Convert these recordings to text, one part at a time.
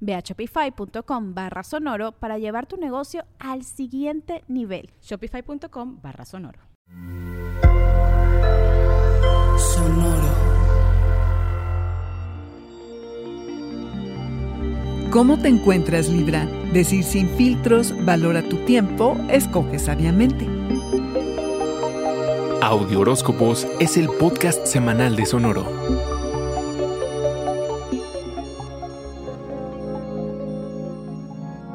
Ve a shopify.com barra sonoro para llevar tu negocio al siguiente nivel. Shopify.com barra sonoro. Sonoro. ¿Cómo te encuentras, Libra? Decir sin filtros, valora tu tiempo, escoge sabiamente. Audio Horóscopos es el podcast semanal de Sonoro.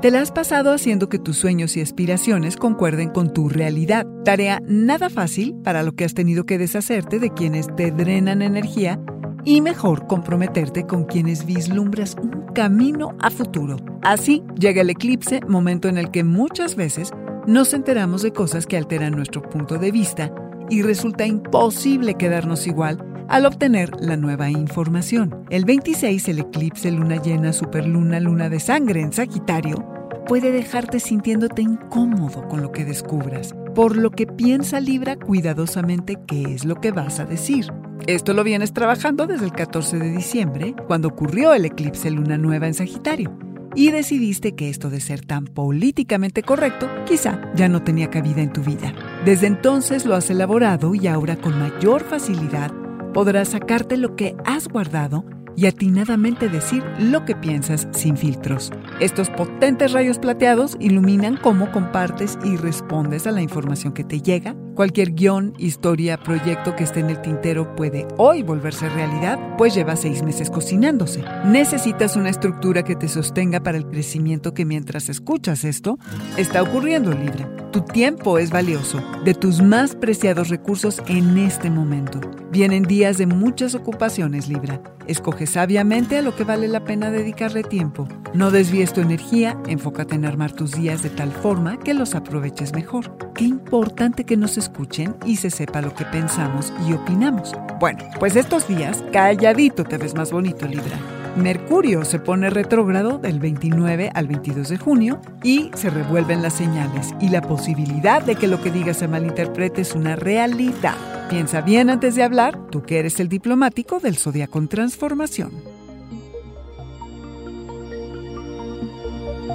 Te la has pasado haciendo que tus sueños y aspiraciones concuerden con tu realidad. Tarea nada fácil para lo que has tenido que deshacerte de quienes te drenan energía y mejor comprometerte con quienes vislumbras un camino a futuro. Así llega el eclipse, momento en el que muchas veces nos enteramos de cosas que alteran nuestro punto de vista y resulta imposible quedarnos igual al obtener la nueva información. El 26, el eclipse luna llena, superluna, luna de sangre en Sagitario, puede dejarte sintiéndote incómodo con lo que descubras, por lo que piensa Libra cuidadosamente qué es lo que vas a decir. Esto lo vienes trabajando desde el 14 de diciembre, cuando ocurrió el eclipse luna nueva en Sagitario, y decidiste que esto de ser tan políticamente correcto quizá ya no tenía cabida en tu vida. Desde entonces lo has elaborado y ahora con mayor facilidad podrás sacarte lo que has guardado y atinadamente decir lo que piensas sin filtros. Estos potentes rayos plateados iluminan cómo compartes y respondes a la información que te llega. Cualquier guion, historia, proyecto que esté en el tintero puede hoy volverse realidad, pues lleva seis meses cocinándose. Necesitas una estructura que te sostenga para el crecimiento que mientras escuchas esto, está ocurriendo, Libra. Tu tiempo es valioso, de tus más preciados recursos en este momento. Vienen días de muchas ocupaciones, Libra. Escoge sabiamente a lo que vale la pena dedicarle tiempo. No desvíes tu energía, enfócate en armar tus días de tal forma que los aproveches mejor. Qué importante que nos escuchen y se sepa lo que pensamos y opinamos. Bueno, pues estos días, calladito te ves más bonito, Libra. Mercurio se pone retrógrado del 29 al 22 de junio y se revuelven las señales y la posibilidad de que lo que digas se malinterprete es una realidad. Piensa bien antes de hablar, tú que eres el diplomático del Zodiaco en Transformación.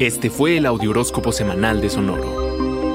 Este fue el Audioróscopo Semanal de Sonoro.